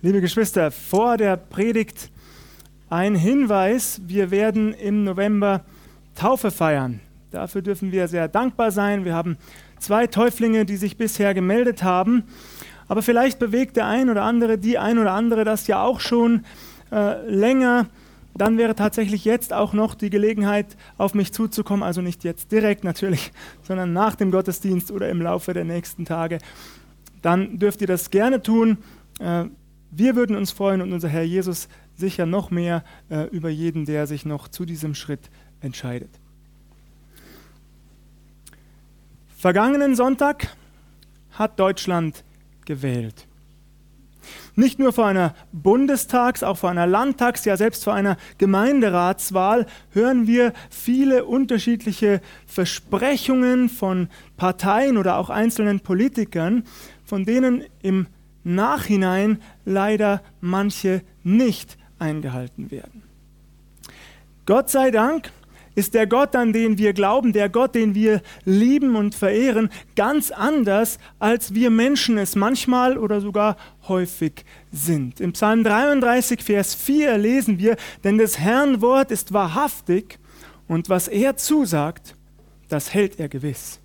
Liebe Geschwister, vor der Predigt ein Hinweis. Wir werden im November Taufe feiern. Dafür dürfen wir sehr dankbar sein. Wir haben zwei Täuflinge, die sich bisher gemeldet haben. Aber vielleicht bewegt der ein oder andere, die ein oder andere das ja auch schon äh, länger. Dann wäre tatsächlich jetzt auch noch die Gelegenheit, auf mich zuzukommen. Also nicht jetzt direkt natürlich, sondern nach dem Gottesdienst oder im Laufe der nächsten Tage. Dann dürft ihr das gerne tun. Äh, wir würden uns freuen und unser Herr Jesus sicher noch mehr äh, über jeden, der sich noch zu diesem Schritt entscheidet. Vergangenen Sonntag hat Deutschland gewählt. Nicht nur vor einer Bundestags-, auch vor einer Landtags-, ja selbst vor einer Gemeinderatswahl hören wir viele unterschiedliche Versprechungen von Parteien oder auch einzelnen Politikern, von denen im Nachhinein leider manche nicht eingehalten werden. Gott sei Dank ist der Gott, an den wir glauben, der Gott, den wir lieben und verehren, ganz anders, als wir Menschen es manchmal oder sogar häufig sind. Im Psalm 33, Vers 4 lesen wir, denn des Herrn Wort ist wahrhaftig und was er zusagt, das hält er gewiss.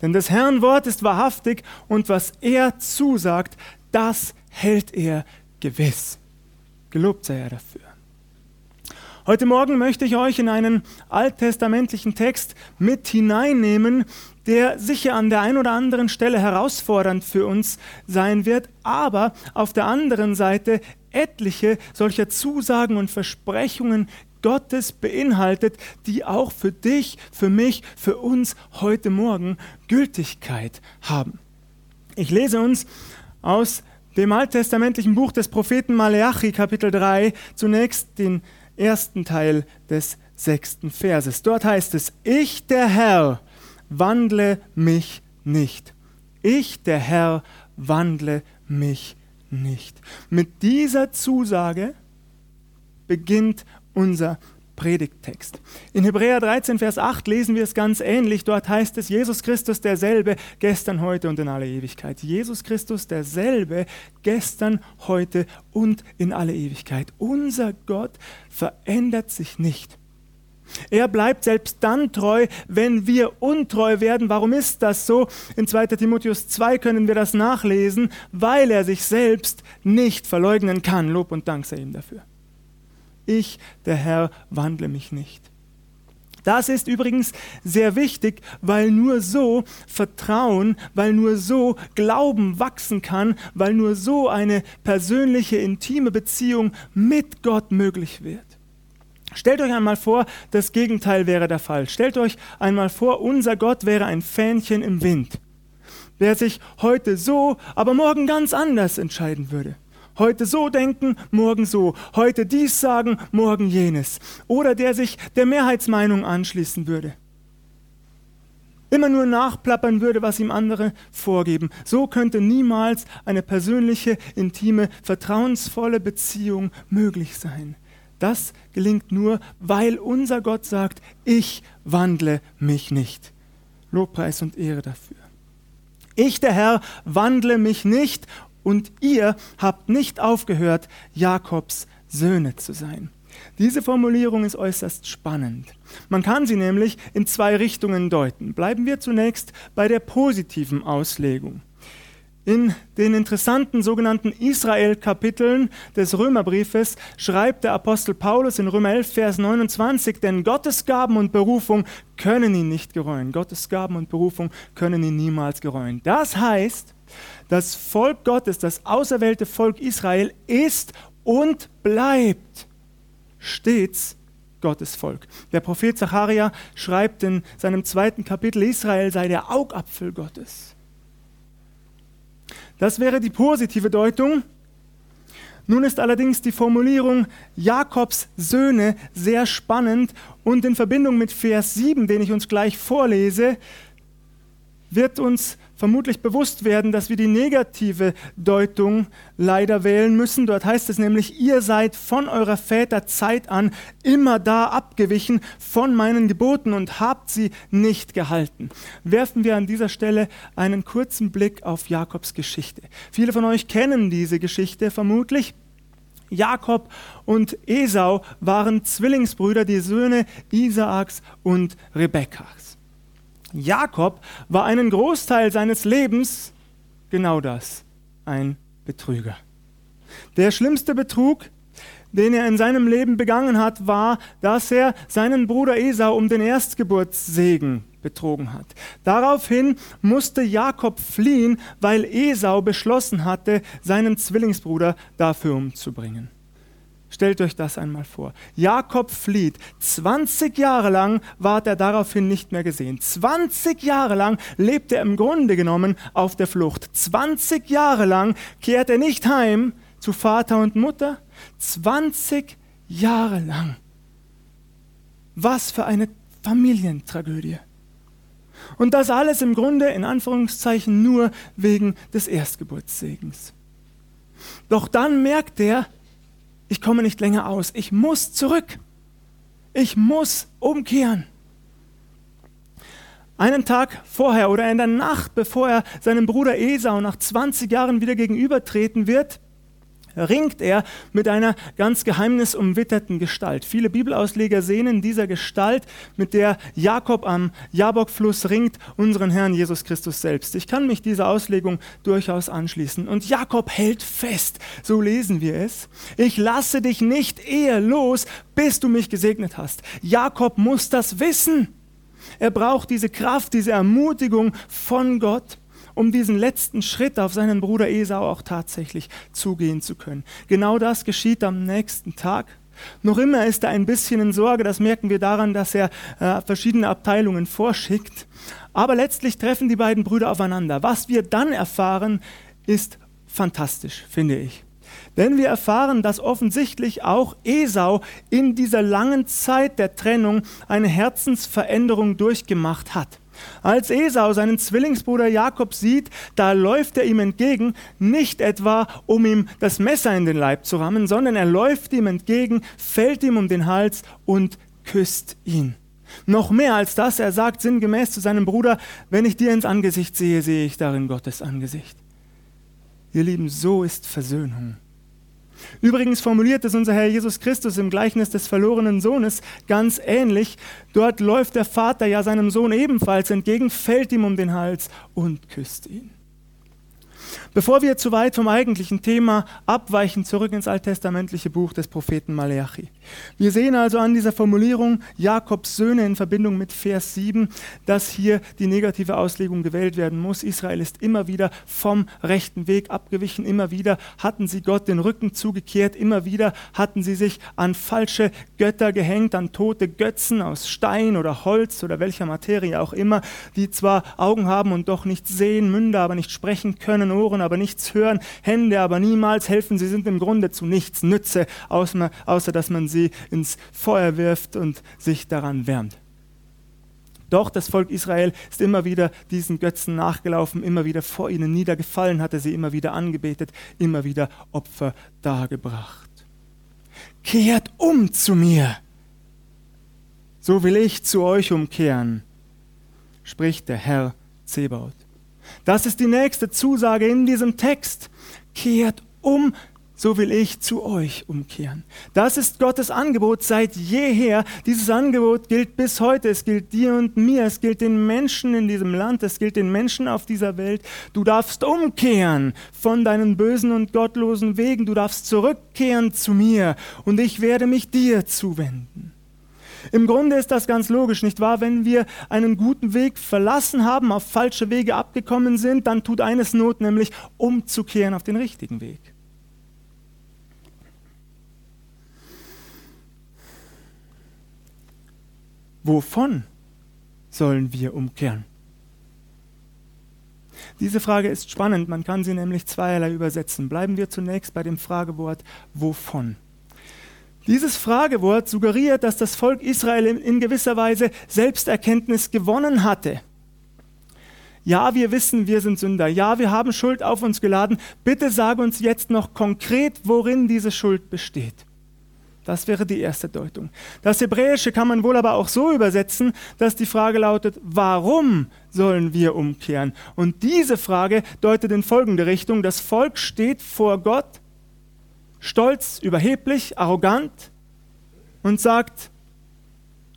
Denn des Herrn Wort ist wahrhaftig und was er zusagt, das hält er gewiss. Gelobt sei er dafür. Heute Morgen möchte ich euch in einen alttestamentlichen Text mit hineinnehmen, der sicher an der einen oder anderen Stelle herausfordernd für uns sein wird, aber auf der anderen Seite etliche solcher Zusagen und Versprechungen Gottes beinhaltet, die auch für dich, für mich, für uns heute Morgen Gültigkeit haben. Ich lese uns aus dem alttestamentlichen Buch des Propheten Maleachi, Kapitel 3, zunächst den ersten Teil des sechsten Verses. Dort heißt es, ich der Herr wandle mich nicht. Ich der Herr wandle mich nicht. Mit dieser Zusage beginnt unser Predigttext. In Hebräer 13, Vers 8 lesen wir es ganz ähnlich. Dort heißt es, Jesus Christus derselbe, gestern, heute und in alle Ewigkeit. Jesus Christus derselbe, gestern, heute und in alle Ewigkeit. Unser Gott verändert sich nicht. Er bleibt selbst dann treu, wenn wir untreu werden. Warum ist das so? In 2 Timotheus 2 können wir das nachlesen, weil er sich selbst nicht verleugnen kann. Lob und Dank sei ihm dafür. Ich, der Herr, wandle mich nicht. Das ist übrigens sehr wichtig, weil nur so Vertrauen, weil nur so Glauben wachsen kann, weil nur so eine persönliche, intime Beziehung mit Gott möglich wird. Stellt euch einmal vor, das Gegenteil wäre der Fall. Stellt euch einmal vor, unser Gott wäre ein Fähnchen im Wind, der sich heute so, aber morgen ganz anders entscheiden würde. Heute so denken, morgen so. Heute dies sagen, morgen jenes. Oder der sich der Mehrheitsmeinung anschließen würde. Immer nur nachplappern würde, was ihm andere vorgeben. So könnte niemals eine persönliche, intime, vertrauensvolle Beziehung möglich sein. Das gelingt nur, weil unser Gott sagt, ich wandle mich nicht. Lobpreis und Ehre dafür. Ich, der Herr, wandle mich nicht und ihr habt nicht aufgehört, Jakobs Söhne zu sein. Diese Formulierung ist äußerst spannend. Man kann sie nämlich in zwei Richtungen deuten. Bleiben wir zunächst bei der positiven Auslegung. In den interessanten sogenannten Israel-Kapiteln des Römerbriefes schreibt der Apostel Paulus in Römer 11, Vers 29, denn Gottes Gaben und Berufung können ihn nicht gereuen. Gottes Gaben und Berufung können ihn niemals gereuen. Das heißt, das Volk Gottes, das auserwählte Volk Israel ist und bleibt stets Gottes Volk. Der Prophet Zacharia schreibt in seinem zweiten Kapitel, Israel sei der Augapfel Gottes. Das wäre die positive Deutung. Nun ist allerdings die Formulierung Jakobs Söhne sehr spannend und in Verbindung mit Vers 7, den ich uns gleich vorlese, wird uns vermutlich bewusst werden, dass wir die negative Deutung leider wählen müssen. Dort heißt es nämlich, ihr seid von eurer Väter Zeit an immer da abgewichen von meinen Geboten und habt sie nicht gehalten. Werfen wir an dieser Stelle einen kurzen Blick auf Jakobs Geschichte. Viele von euch kennen diese Geschichte vermutlich. Jakob und Esau waren Zwillingsbrüder, die Söhne Isaaks und Rebekkas. Jakob war einen Großteil seines Lebens genau das, ein Betrüger. Der schlimmste Betrug, den er in seinem Leben begangen hat, war, dass er seinen Bruder Esau um den Erstgeburtssegen betrogen hat. Daraufhin musste Jakob fliehen, weil Esau beschlossen hatte, seinen Zwillingsbruder dafür umzubringen. Stellt euch das einmal vor. Jakob flieht. 20 Jahre lang ward er daraufhin nicht mehr gesehen. 20 Jahre lang lebt er im Grunde genommen auf der Flucht. 20 Jahre lang kehrt er nicht heim zu Vater und Mutter. 20 Jahre lang. Was für eine Familientragödie. Und das alles im Grunde in Anführungszeichen nur wegen des Erstgeburtssegens. Doch dann merkt er, ich komme nicht länger aus, ich muss zurück, ich muss umkehren. Einen Tag vorher oder in der Nacht, bevor er seinem Bruder Esau nach 20 Jahren wieder gegenübertreten wird, ringt er mit einer ganz geheimnisumwitterten Gestalt. Viele Bibelausleger sehen in dieser Gestalt, mit der Jakob am Jabokfluss ringt, unseren Herrn Jesus Christus selbst. Ich kann mich dieser Auslegung durchaus anschließen. Und Jakob hält fest, so lesen wir es, ich lasse dich nicht eher los, bis du mich gesegnet hast. Jakob muss das wissen. Er braucht diese Kraft, diese Ermutigung von Gott um diesen letzten Schritt auf seinen Bruder Esau auch tatsächlich zugehen zu können. Genau das geschieht am nächsten Tag. Noch immer ist er ein bisschen in Sorge, das merken wir daran, dass er äh, verschiedene Abteilungen vorschickt. Aber letztlich treffen die beiden Brüder aufeinander. Was wir dann erfahren, ist fantastisch, finde ich. Denn wir erfahren, dass offensichtlich auch Esau in dieser langen Zeit der Trennung eine Herzensveränderung durchgemacht hat. Als Esau seinen Zwillingsbruder Jakob sieht, da läuft er ihm entgegen, nicht etwa, um ihm das Messer in den Leib zu rammen, sondern er läuft ihm entgegen, fällt ihm um den Hals und küsst ihn. Noch mehr als das, er sagt sinngemäß zu seinem Bruder, wenn ich dir ins Angesicht sehe, sehe ich darin Gottes Angesicht. Ihr Lieben, so ist Versöhnung. Übrigens formuliert es unser Herr Jesus Christus im Gleichnis des verlorenen Sohnes ganz ähnlich. Dort läuft der Vater ja seinem Sohn ebenfalls entgegen, fällt ihm um den Hals und küsst ihn. Bevor wir zu weit vom eigentlichen Thema abweichen, zurück ins alttestamentliche Buch des Propheten Maleachi. Wir sehen also an dieser Formulierung Jakobs Söhne in Verbindung mit Vers 7, dass hier die negative Auslegung gewählt werden muss. Israel ist immer wieder vom rechten Weg abgewichen, immer wieder hatten sie Gott den Rücken zugekehrt, immer wieder hatten sie sich an falsche Götter gehängt, an tote Götzen aus Stein oder Holz oder welcher Materie auch immer, die zwar Augen haben und doch nicht sehen, Münder aber nicht sprechen können, Ohren aber nichts hören, Hände aber niemals helfen. Sie sind im Grunde zu nichts Nütze, außer, außer dass man sie ins Feuer wirft und sich daran wärmt. Doch das Volk Israel ist immer wieder diesen Götzen nachgelaufen, immer wieder vor ihnen niedergefallen, hatte sie immer wieder angebetet, immer wieder Opfer dargebracht. Kehrt um zu mir, so will ich zu euch umkehren, spricht der Herr Zebaut. Das ist die nächste Zusage in diesem Text. Kehrt um, so will ich zu euch umkehren. Das ist Gottes Angebot seit jeher. Dieses Angebot gilt bis heute. Es gilt dir und mir. Es gilt den Menschen in diesem Land. Es gilt den Menschen auf dieser Welt. Du darfst umkehren von deinen bösen und gottlosen Wegen. Du darfst zurückkehren zu mir und ich werde mich dir zuwenden. Im Grunde ist das ganz logisch, nicht wahr? Wenn wir einen guten Weg verlassen haben, auf falsche Wege abgekommen sind, dann tut eines Not, nämlich umzukehren auf den richtigen Weg. Wovon sollen wir umkehren? Diese Frage ist spannend, man kann sie nämlich zweierlei übersetzen. Bleiben wir zunächst bei dem Fragewort wovon. Dieses Fragewort suggeriert, dass das Volk Israel in gewisser Weise Selbsterkenntnis gewonnen hatte. Ja, wir wissen, wir sind Sünder. Ja, wir haben Schuld auf uns geladen. Bitte sag uns jetzt noch konkret, worin diese Schuld besteht. Das wäre die erste Deutung. Das Hebräische kann man wohl aber auch so übersetzen, dass die Frage lautet, warum sollen wir umkehren? Und diese Frage deutet in folgende Richtung. Das Volk steht vor Gott, stolz, überheblich, arrogant und sagt,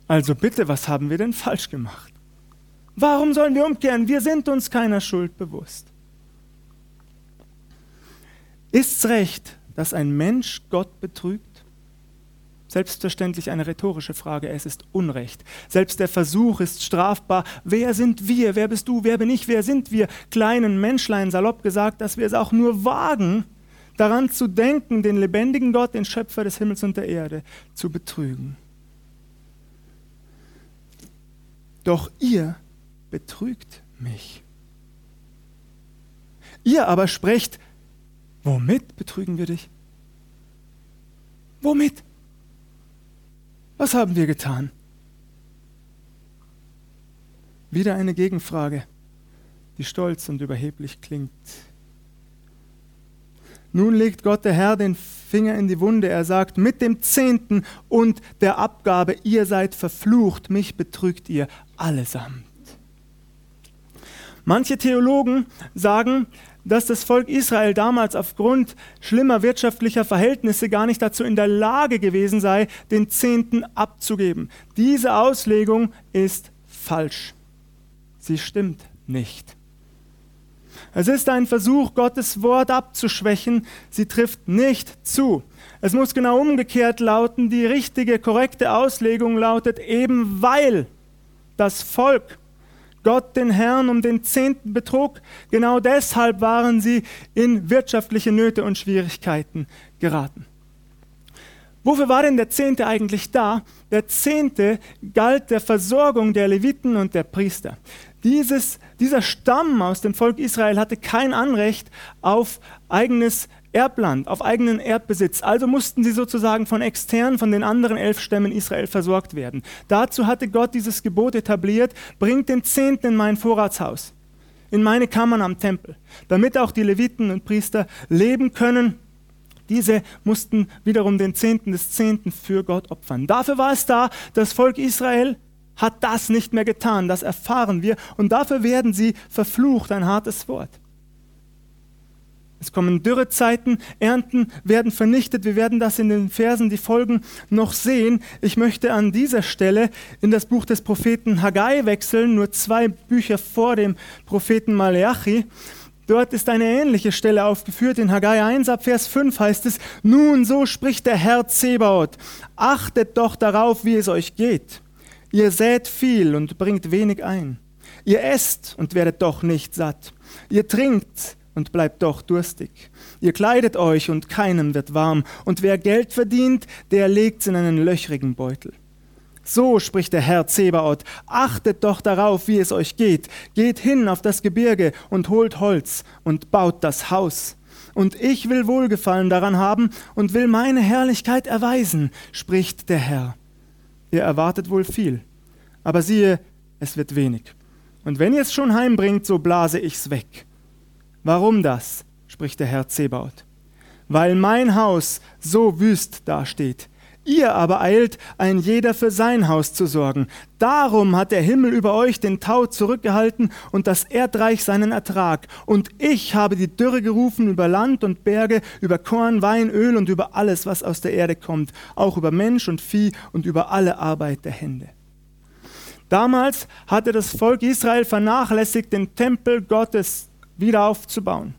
also bitte, was haben wir denn falsch gemacht? Warum sollen wir umkehren? Wir sind uns keiner Schuld bewusst. Ist's recht, dass ein Mensch Gott betrügt? Selbstverständlich eine rhetorische Frage, es ist Unrecht. Selbst der Versuch ist strafbar. Wer sind wir? Wer bist du? Wer bin ich? Wer sind wir? Kleinen Menschlein, salopp gesagt, dass wir es auch nur wagen, daran zu denken, den lebendigen Gott, den Schöpfer des Himmels und der Erde, zu betrügen. Doch ihr betrügt mich. Ihr aber sprecht, womit betrügen wir dich? Womit? Was haben wir getan? Wieder eine Gegenfrage, die stolz und überheblich klingt. Nun legt Gott der Herr den Finger in die Wunde. Er sagt, mit dem Zehnten und der Abgabe, ihr seid verflucht, mich betrügt ihr allesamt. Manche Theologen sagen, dass das Volk Israel damals aufgrund schlimmer wirtschaftlicher Verhältnisse gar nicht dazu in der Lage gewesen sei, den Zehnten abzugeben. Diese Auslegung ist falsch. Sie stimmt nicht. Es ist ein Versuch, Gottes Wort abzuschwächen. Sie trifft nicht zu. Es muss genau umgekehrt lauten. Die richtige, korrekte Auslegung lautet eben weil das Volk Gott den Herrn um den Zehnten betrug. Genau deshalb waren sie in wirtschaftliche Nöte und Schwierigkeiten geraten. Wofür war denn der Zehnte eigentlich da? Der Zehnte galt der Versorgung der Leviten und der Priester. Dieses, dieser Stamm aus dem Volk Israel hatte kein Anrecht auf eigenes Erbland, auf eigenen Erbbesitz. Also mussten sie sozusagen von extern, von den anderen elf Stämmen Israel versorgt werden. Dazu hatte Gott dieses Gebot etabliert, bringt den Zehnten in mein Vorratshaus, in meine Kammern am Tempel, damit auch die Leviten und Priester leben können. Diese mussten wiederum den Zehnten des Zehnten für Gott opfern. Dafür war es da, das Volk Israel hat das nicht mehr getan, das erfahren wir, und dafür werden sie verflucht, ein hartes Wort. Es kommen Dürrezeiten, Ernten werden vernichtet. Wir werden das in den Versen, die folgen, noch sehen. Ich möchte an dieser Stelle in das Buch des Propheten Haggai wechseln, nur zwei Bücher vor dem Propheten Maleachi. Dort ist eine ähnliche Stelle aufgeführt. In Haggai 1 ab Vers 5 heißt es, Nun so spricht der Herr Zebaoth, achtet doch darauf, wie es euch geht. Ihr sät viel und bringt wenig ein. Ihr esst und werdet doch nicht satt. Ihr trinkt und bleibt doch durstig. Ihr kleidet euch und keinem wird warm, und wer Geld verdient, der legt's in einen löchrigen Beutel. So spricht der Herr Zebaoth, achtet doch darauf, wie es euch geht. Geht hin auf das Gebirge und holt Holz und baut das Haus. Und ich will Wohlgefallen daran haben und will meine Herrlichkeit erweisen, spricht der Herr. Ihr erwartet wohl viel, aber siehe, es wird wenig. Und wenn ihr es schon heimbringt, so blase ich's weg. Warum das? spricht der Herr Zebaut. Weil mein Haus so wüst dasteht. Ihr aber eilt, ein jeder für sein Haus zu sorgen. Darum hat der Himmel über euch den Tau zurückgehalten und das Erdreich seinen Ertrag. Und ich habe die Dürre gerufen über Land und Berge, über Korn, Wein, Öl und über alles, was aus der Erde kommt, auch über Mensch und Vieh und über alle Arbeit der Hände. Damals hatte das Volk Israel vernachlässigt, den Tempel Gottes wieder aufzubauen.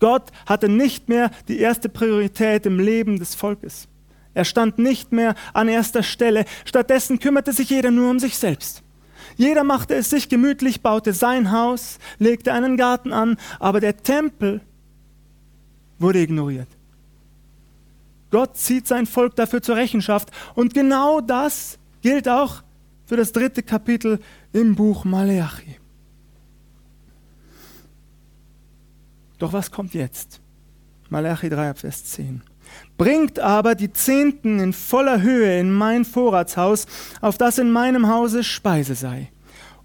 Gott hatte nicht mehr die erste Priorität im Leben des Volkes. Er stand nicht mehr an erster Stelle. Stattdessen kümmerte sich jeder nur um sich selbst. Jeder machte es sich gemütlich, baute sein Haus, legte einen Garten an, aber der Tempel wurde ignoriert. Gott zieht sein Volk dafür zur Rechenschaft und genau das gilt auch für das dritte Kapitel im Buch Maleachi. Doch was kommt jetzt? Malachi 3, Vers 10. Bringt aber die Zehnten in voller Höhe in mein Vorratshaus, auf das in meinem Hause Speise sei.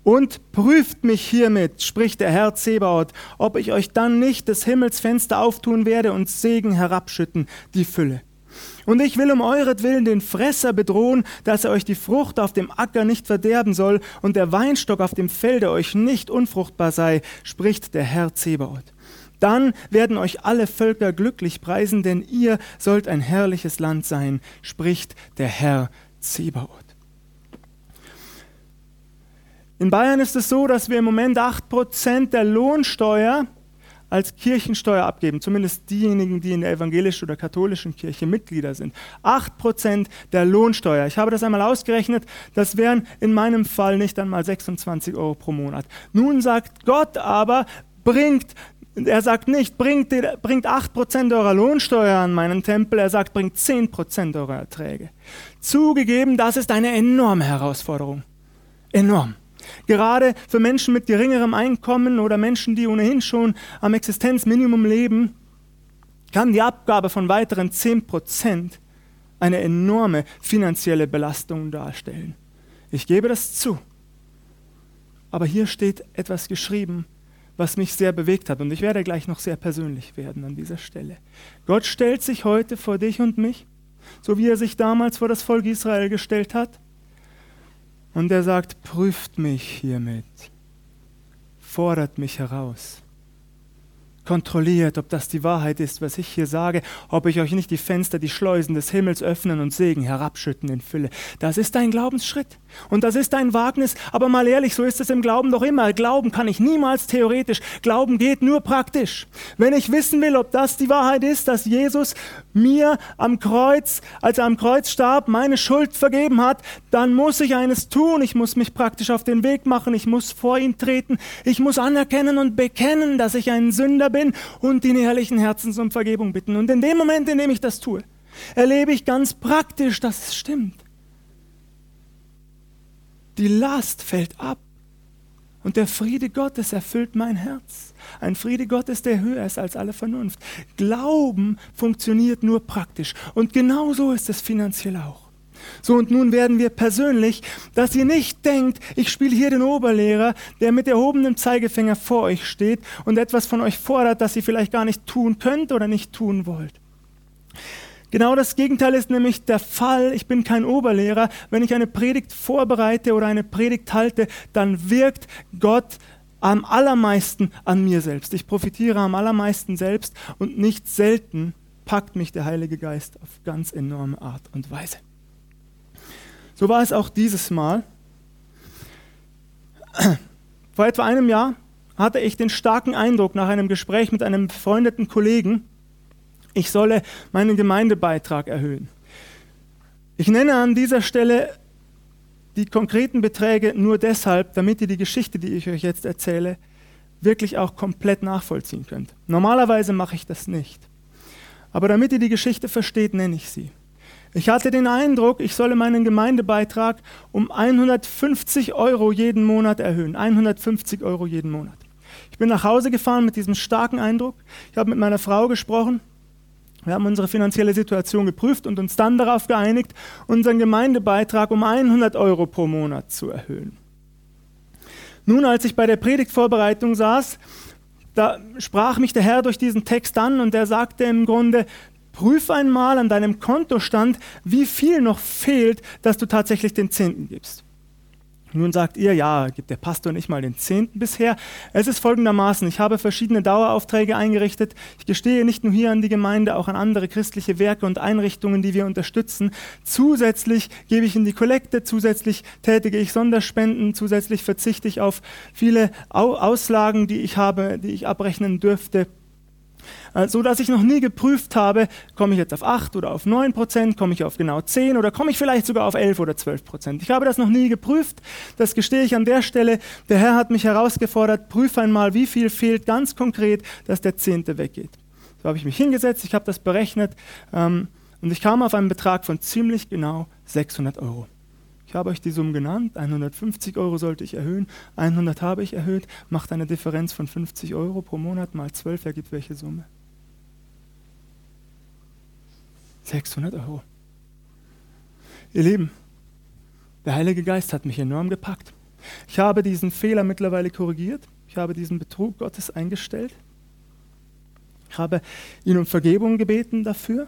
Und prüft mich hiermit, spricht der Herr Zebaoth, ob ich euch dann nicht des Himmels Fenster auftun werde und Segen herabschütten, die Fülle. Und ich will um euretwillen den Fresser bedrohen, dass er euch die Frucht auf dem Acker nicht verderben soll und der Weinstock auf dem Felde euch nicht unfruchtbar sei, spricht der Herr Zebaoth. Dann werden euch alle Völker glücklich preisen, denn ihr sollt ein herrliches Land sein, spricht der Herr Zebaoth. In Bayern ist es so, dass wir im Moment 8% der Lohnsteuer als Kirchensteuer abgeben, zumindest diejenigen, die in der evangelischen oder katholischen Kirche Mitglieder sind. 8% der Lohnsteuer. Ich habe das einmal ausgerechnet, das wären in meinem Fall nicht einmal 26 Euro pro Monat. Nun sagt Gott aber, bringt er sagt nicht, bringt, bringt 8% eurer Lohnsteuer an meinen Tempel, er sagt, bringt 10% eurer Erträge. Zugegeben, das ist eine enorme Herausforderung. Enorm. Gerade für Menschen mit geringerem Einkommen oder Menschen, die ohnehin schon am Existenzminimum leben, kann die Abgabe von weiteren 10% eine enorme finanzielle Belastung darstellen. Ich gebe das zu. Aber hier steht etwas geschrieben, was mich sehr bewegt hat. Und ich werde gleich noch sehr persönlich werden an dieser Stelle. Gott stellt sich heute vor dich und mich, so wie er sich damals vor das Volk Israel gestellt hat. Und er sagt, prüft mich hiermit, fordert mich heraus kontrolliert, ob das die Wahrheit ist, was ich hier sage, ob ich euch nicht die Fenster, die Schleusen des Himmels öffnen und Segen herabschütten in Fülle. Das ist ein Glaubensschritt und das ist ein Wagnis, aber mal ehrlich, so ist es im Glauben doch immer. Glauben kann ich niemals theoretisch, Glauben geht nur praktisch. Wenn ich wissen will, ob das die Wahrheit ist, dass Jesus mir am Kreuz, als er am Kreuz starb, meine Schuld vergeben hat, dann muss ich eines tun, ich muss mich praktisch auf den Weg machen, ich muss vor ihn treten, ich muss anerkennen und bekennen, dass ich ein Sünder bin bin und ihn ehrlichen Herzens um Vergebung bitten. Und in dem Moment, in dem ich das tue, erlebe ich ganz praktisch, dass es stimmt. Die Last fällt ab und der Friede Gottes erfüllt mein Herz. Ein Friede Gottes, der höher ist als alle Vernunft. Glauben funktioniert nur praktisch und genauso ist es finanziell auch. So, und nun werden wir persönlich, dass ihr nicht denkt, ich spiele hier den Oberlehrer, der mit erhobenem Zeigefinger vor euch steht und etwas von euch fordert, das ihr vielleicht gar nicht tun könnt oder nicht tun wollt. Genau das Gegenteil ist nämlich der Fall. Ich bin kein Oberlehrer. Wenn ich eine Predigt vorbereite oder eine Predigt halte, dann wirkt Gott am allermeisten an mir selbst. Ich profitiere am allermeisten selbst und nicht selten packt mich der Heilige Geist auf ganz enorme Art und Weise. So war es auch dieses Mal. Vor etwa einem Jahr hatte ich den starken Eindruck nach einem Gespräch mit einem befreundeten Kollegen, ich solle meinen Gemeindebeitrag erhöhen. Ich nenne an dieser Stelle die konkreten Beträge nur deshalb, damit ihr die Geschichte, die ich euch jetzt erzähle, wirklich auch komplett nachvollziehen könnt. Normalerweise mache ich das nicht. Aber damit ihr die Geschichte versteht, nenne ich sie. Ich hatte den Eindruck, ich solle meinen Gemeindebeitrag um 150 Euro jeden Monat erhöhen. 150 Euro jeden Monat. Ich bin nach Hause gefahren mit diesem starken Eindruck. Ich habe mit meiner Frau gesprochen. Wir haben unsere finanzielle Situation geprüft und uns dann darauf geeinigt, unseren Gemeindebeitrag um 100 Euro pro Monat zu erhöhen. Nun, als ich bei der Predigtvorbereitung saß, da sprach mich der Herr durch diesen Text an und er sagte im Grunde, Prüf einmal an deinem Kontostand, wie viel noch fehlt, dass du tatsächlich den Zehnten gibst. Nun sagt ihr, ja, gibt der Pastor nicht mal den Zehnten bisher. Es ist folgendermaßen, ich habe verschiedene Daueraufträge eingerichtet. Ich gestehe nicht nur hier an die Gemeinde, auch an andere christliche Werke und Einrichtungen, die wir unterstützen. Zusätzlich gebe ich in die Kollekte, zusätzlich tätige ich Sonderspenden, zusätzlich verzichte ich auf viele Auslagen, die ich habe, die ich abrechnen dürfte. Äh, so dass ich noch nie geprüft habe, komme ich jetzt auf 8 oder auf 9 Prozent, komme ich auf genau 10 oder komme ich vielleicht sogar auf 11 oder 12 Prozent. Ich habe das noch nie geprüft, das gestehe ich an der Stelle. Der Herr hat mich herausgefordert, prüfe einmal, wie viel fehlt ganz konkret, dass der Zehnte weggeht. So habe ich mich hingesetzt, ich habe das berechnet ähm, und ich kam auf einen Betrag von ziemlich genau 600 Euro. Ich habe euch die Summen genannt. 150 Euro sollte ich erhöhen. 100 habe ich erhöht. Macht eine Differenz von 50 Euro pro Monat mal 12 ergibt welche Summe? 600 Euro. Ihr Lieben, der Heilige Geist hat mich enorm gepackt. Ich habe diesen Fehler mittlerweile korrigiert. Ich habe diesen Betrug Gottes eingestellt. Ich habe ihn um Vergebung gebeten dafür.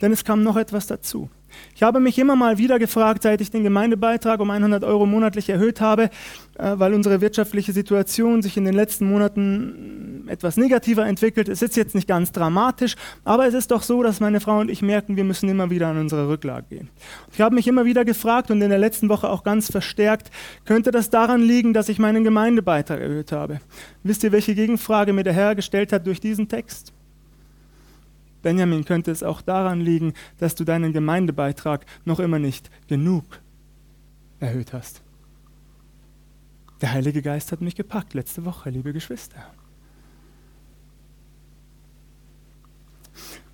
Denn es kam noch etwas dazu. Ich habe mich immer mal wieder gefragt, seit ich den Gemeindebeitrag um 100 Euro monatlich erhöht habe, äh, weil unsere wirtschaftliche Situation sich in den letzten Monaten etwas negativer entwickelt. Es ist jetzt nicht ganz dramatisch, aber es ist doch so, dass meine Frau und ich merken, wir müssen immer wieder an unsere Rücklage gehen. Ich habe mich immer wieder gefragt und in der letzten Woche auch ganz verstärkt, könnte das daran liegen, dass ich meinen Gemeindebeitrag erhöht habe? Wisst ihr, welche Gegenfrage mir der Herr gestellt hat durch diesen Text? Benjamin, könnte es auch daran liegen, dass du deinen Gemeindebeitrag noch immer nicht genug erhöht hast. Der Heilige Geist hat mich gepackt letzte Woche, liebe Geschwister.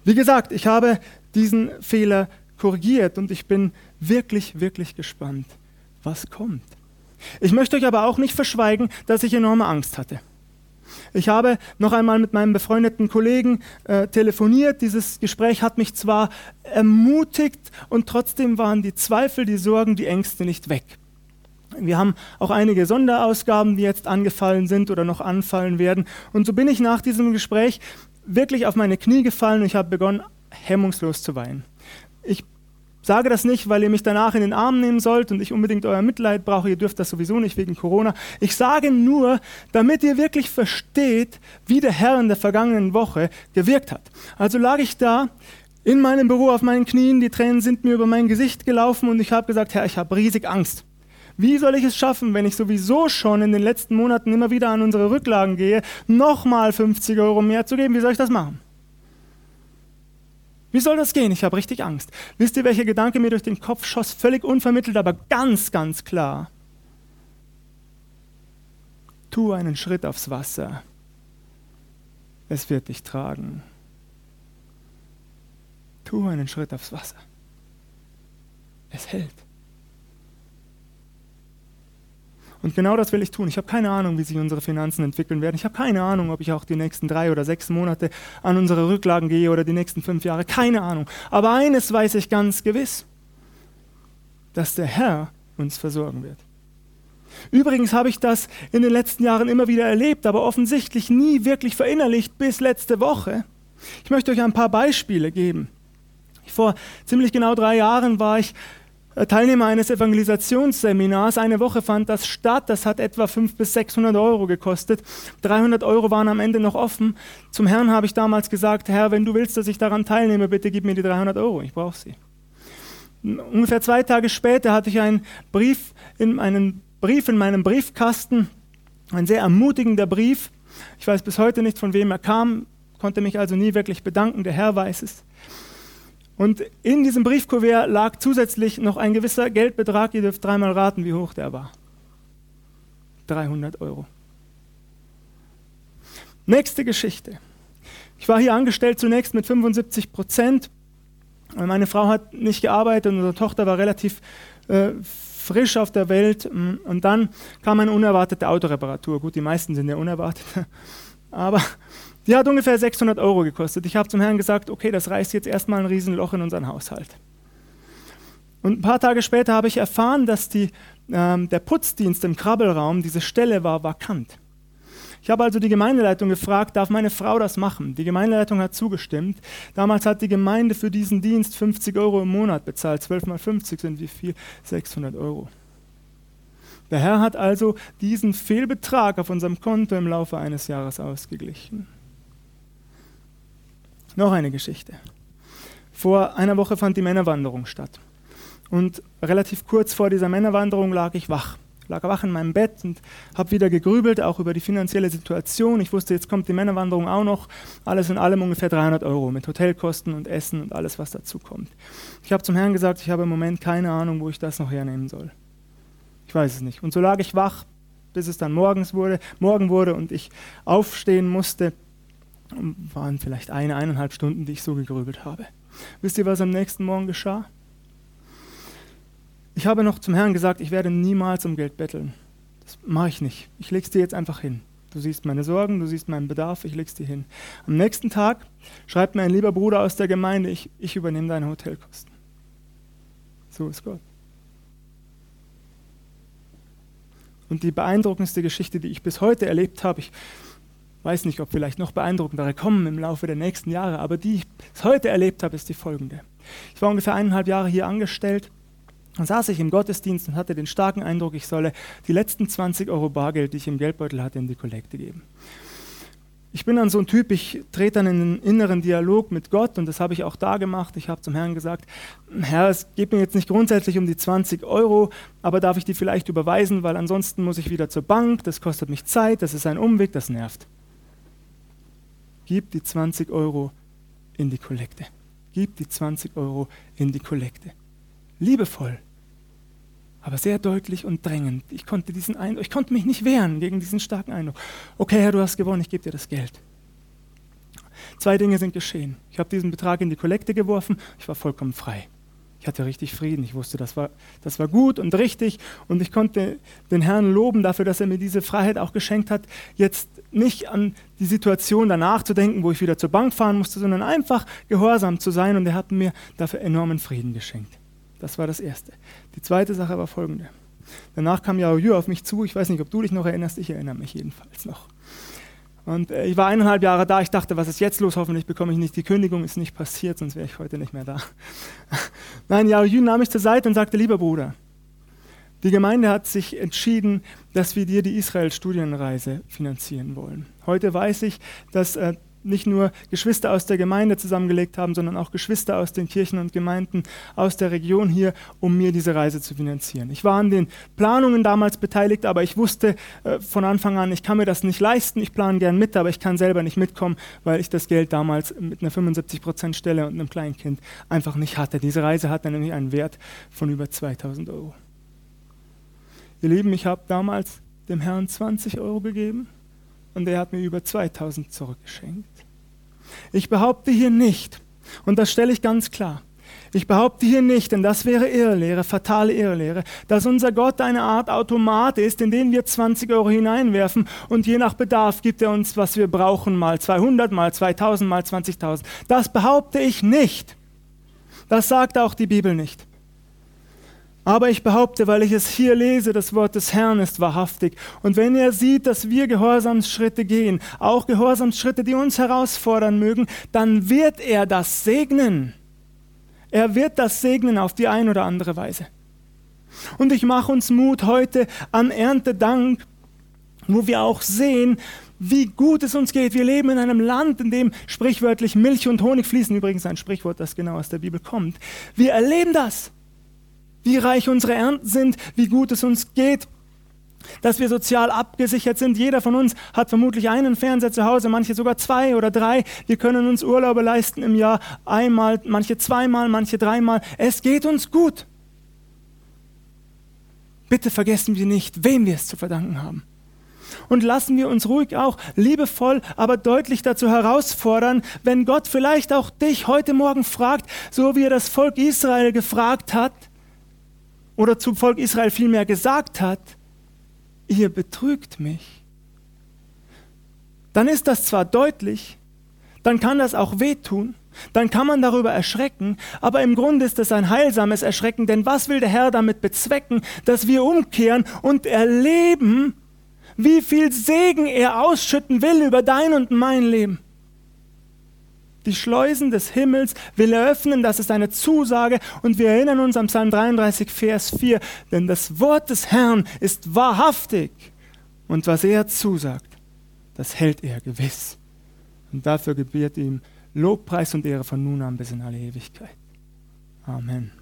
Wie gesagt, ich habe diesen Fehler korrigiert und ich bin wirklich, wirklich gespannt, was kommt. Ich möchte euch aber auch nicht verschweigen, dass ich enorme Angst hatte. Ich habe noch einmal mit meinem befreundeten Kollegen äh, telefoniert. Dieses Gespräch hat mich zwar ermutigt und trotzdem waren die Zweifel, die Sorgen, die Ängste nicht weg. Wir haben auch einige Sonderausgaben, die jetzt angefallen sind oder noch anfallen werden. Und so bin ich nach diesem Gespräch wirklich auf meine Knie gefallen und ich habe begonnen, hemmungslos zu weinen. Ich sage das nicht, weil ihr mich danach in den Arm nehmen sollt und ich unbedingt euer Mitleid brauche. Ihr dürft das sowieso nicht wegen Corona. Ich sage nur, damit ihr wirklich versteht, wie der Herr in der vergangenen Woche gewirkt hat. Also lag ich da in meinem Büro auf meinen Knien, die Tränen sind mir über mein Gesicht gelaufen und ich habe gesagt, Herr, ich habe riesig Angst. Wie soll ich es schaffen, wenn ich sowieso schon in den letzten Monaten immer wieder an unsere Rücklagen gehe, nochmal 50 Euro mehr zu geben? Wie soll ich das machen? Wie soll das gehen? Ich habe richtig Angst. Wisst ihr, welcher Gedanke mir durch den Kopf schoss? Völlig unvermittelt, aber ganz, ganz klar. Tu einen Schritt aufs Wasser. Es wird dich tragen. Tu einen Schritt aufs Wasser. Es hält. Und genau das will ich tun. Ich habe keine Ahnung, wie sich unsere Finanzen entwickeln werden. Ich habe keine Ahnung, ob ich auch die nächsten drei oder sechs Monate an unsere Rücklagen gehe oder die nächsten fünf Jahre. Keine Ahnung. Aber eines weiß ich ganz gewiss, dass der Herr uns versorgen wird. Übrigens habe ich das in den letzten Jahren immer wieder erlebt, aber offensichtlich nie wirklich verinnerlicht bis letzte Woche. Ich möchte euch ein paar Beispiele geben. Vor ziemlich genau drei Jahren war ich Teilnehmer eines Evangelisationsseminars. Eine Woche fand das statt. Das hat etwa 500 bis 600 Euro gekostet. 300 Euro waren am Ende noch offen. Zum Herrn habe ich damals gesagt, Herr, wenn du willst, dass ich daran teilnehme, bitte gib mir die 300 Euro. Ich brauche sie. Ungefähr zwei Tage später hatte ich einen Brief in, einen Brief in meinem Briefkasten. Ein sehr ermutigender Brief. Ich weiß bis heute nicht, von wem er kam, konnte mich also nie wirklich bedanken. Der Herr weiß es. Und in diesem Briefkuvert lag zusätzlich noch ein gewisser Geldbetrag. Ihr dürft dreimal raten, wie hoch der war. 300 Euro. Nächste Geschichte. Ich war hier angestellt zunächst mit 75 Prozent. Meine Frau hat nicht gearbeitet, unsere Tochter war relativ äh, frisch auf der Welt. Und dann kam eine unerwartete Autoreparatur. Gut, die meisten sind ja unerwartet. Aber die hat ungefähr 600 Euro gekostet. Ich habe zum Herrn gesagt, okay, das reißt jetzt erstmal ein Riesenloch in unseren Haushalt. Und ein paar Tage später habe ich erfahren, dass die, ähm, der Putzdienst im Krabbelraum, diese Stelle war vakant. Ich habe also die Gemeindeleitung gefragt, darf meine Frau das machen? Die Gemeindeleitung hat zugestimmt. Damals hat die Gemeinde für diesen Dienst 50 Euro im Monat bezahlt. 12 mal 50 sind wie viel? 600 Euro. Der Herr hat also diesen Fehlbetrag auf unserem Konto im Laufe eines Jahres ausgeglichen. Noch eine Geschichte. Vor einer Woche fand die Männerwanderung statt. Und relativ kurz vor dieser Männerwanderung lag ich wach. Lag wach in meinem Bett und habe wieder gegrübelt, auch über die finanzielle Situation. Ich wusste, jetzt kommt die Männerwanderung auch noch. Alles in allem ungefähr 300 Euro mit Hotelkosten und Essen und alles, was dazu kommt. Ich habe zum Herrn gesagt, ich habe im Moment keine Ahnung, wo ich das noch hernehmen soll. Ich weiß es nicht. Und so lag ich wach, bis es dann morgens wurde, morgen wurde und ich aufstehen musste waren vielleicht eine, eineinhalb Stunden, die ich so gegrübelt habe. Wisst ihr, was am nächsten Morgen geschah? Ich habe noch zum Herrn gesagt, ich werde niemals um Geld betteln. Das mache ich nicht. Ich lege es dir jetzt einfach hin. Du siehst meine Sorgen, du siehst meinen Bedarf, ich lege es dir hin. Am nächsten Tag schreibt mir ein lieber Bruder aus der Gemeinde, ich, ich übernehme deine Hotelkosten. So ist Gott. Und die beeindruckendste Geschichte, die ich bis heute erlebt habe, ich weiß nicht, ob vielleicht noch beeindruckendere kommen im Laufe der nächsten Jahre, aber die ich bis heute erlebt habe, ist die folgende. Ich war ungefähr eineinhalb Jahre hier angestellt. Dann saß ich im Gottesdienst und hatte den starken Eindruck, ich solle die letzten 20 Euro Bargeld, die ich im Geldbeutel hatte, in die Kollekte geben. Ich bin dann so ein Typ, ich trete dann in den inneren Dialog mit Gott und das habe ich auch da gemacht. Ich habe zum Herrn gesagt, Herr, es geht mir jetzt nicht grundsätzlich um die 20 Euro, aber darf ich die vielleicht überweisen, weil ansonsten muss ich wieder zur Bank, das kostet mich Zeit, das ist ein Umweg, das nervt. Gib die 20 Euro in die Kollekte. Gib die 20 Euro in die Kollekte. Liebevoll, aber sehr deutlich und drängend. Ich konnte, diesen Eindruck, ich konnte mich nicht wehren gegen diesen starken Eindruck. Okay, Herr, du hast gewonnen, ich gebe dir das Geld. Zwei Dinge sind geschehen. Ich habe diesen Betrag in die Kollekte geworfen, ich war vollkommen frei. Ich hatte richtig Frieden, ich wusste, das war, das war gut und richtig und ich konnte den Herrn loben dafür, dass er mir diese Freiheit auch geschenkt hat, jetzt nicht an die Situation danach zu denken, wo ich wieder zur Bank fahren musste, sondern einfach gehorsam zu sein und er hat mir dafür enormen Frieden geschenkt. Das war das Erste. Die zweite Sache war folgende. Danach kam Yao Yu auf mich zu. Ich weiß nicht, ob du dich noch erinnerst. Ich erinnere mich jedenfalls noch. Und äh, ich war eineinhalb Jahre da. Ich dachte, was ist jetzt los? Hoffentlich bekomme ich nicht die Kündigung. Ist nicht passiert, sonst wäre ich heute nicht mehr da. Nein, Yu nahm mich zur Seite und sagte, lieber Bruder, die Gemeinde hat sich entschieden, dass wir dir die Israel-Studienreise finanzieren wollen. Heute weiß ich, dass äh, nicht nur Geschwister aus der Gemeinde zusammengelegt haben, sondern auch Geschwister aus den Kirchen und Gemeinden aus der Region hier, um mir diese Reise zu finanzieren. Ich war an den Planungen damals beteiligt, aber ich wusste äh, von Anfang an, ich kann mir das nicht leisten. Ich plane gern mit, aber ich kann selber nicht mitkommen, weil ich das Geld damals mit einer 75% Stelle und einem Kleinkind einfach nicht hatte. Diese Reise hatte nämlich einen Wert von über 2000 Euro. Ihr Lieben, ich habe damals dem Herrn 20 Euro gegeben und er hat mir über 2000 zurückgeschenkt. Ich behaupte hier nicht, und das stelle ich ganz klar, ich behaupte hier nicht, denn das wäre Irrlehre, fatale Irrlehre, dass unser Gott eine Art Automat ist, in den wir 20 Euro hineinwerfen und je nach Bedarf gibt er uns, was wir brauchen, mal 200, mal 2000, mal 20.000. Das behaupte ich nicht. Das sagt auch die Bibel nicht. Aber ich behaupte, weil ich es hier lese, das Wort des Herrn ist wahrhaftig. Und wenn er sieht, dass wir Gehorsamsschritte gehen, auch Gehorsamsschritte, die uns herausfordern mögen, dann wird er das segnen. Er wird das segnen auf die ein oder andere Weise. Und ich mache uns Mut heute an Erntedank, wo wir auch sehen, wie gut es uns geht. Wir leben in einem Land, in dem sprichwörtlich Milch und Honig fließen. Übrigens ein Sprichwort, das genau aus der Bibel kommt. Wir erleben das wie reich unsere Ernten sind, wie gut es uns geht, dass wir sozial abgesichert sind. Jeder von uns hat vermutlich einen Fernseher zu Hause, manche sogar zwei oder drei. Wir können uns Urlaube leisten im Jahr einmal, manche zweimal, manche dreimal. Es geht uns gut. Bitte vergessen wir nicht, wem wir es zu verdanken haben. Und lassen wir uns ruhig auch liebevoll, aber deutlich dazu herausfordern, wenn Gott vielleicht auch dich heute Morgen fragt, so wie er das Volk Israel gefragt hat, oder zum Volk Israel vielmehr gesagt hat, ihr betrügt mich, dann ist das zwar deutlich, dann kann das auch wehtun, dann kann man darüber erschrecken, aber im Grunde ist es ein heilsames Erschrecken, denn was will der Herr damit bezwecken, dass wir umkehren und erleben, wie viel Segen er ausschütten will über dein und mein Leben die Schleusen des Himmels will er öffnen, das ist eine Zusage und wir erinnern uns am Psalm 33, Vers 4, denn das Wort des Herrn ist wahrhaftig und was er zusagt, das hält er gewiss. Und dafür gebiert ihm Lobpreis und Ehre von nun an bis in alle Ewigkeit. Amen.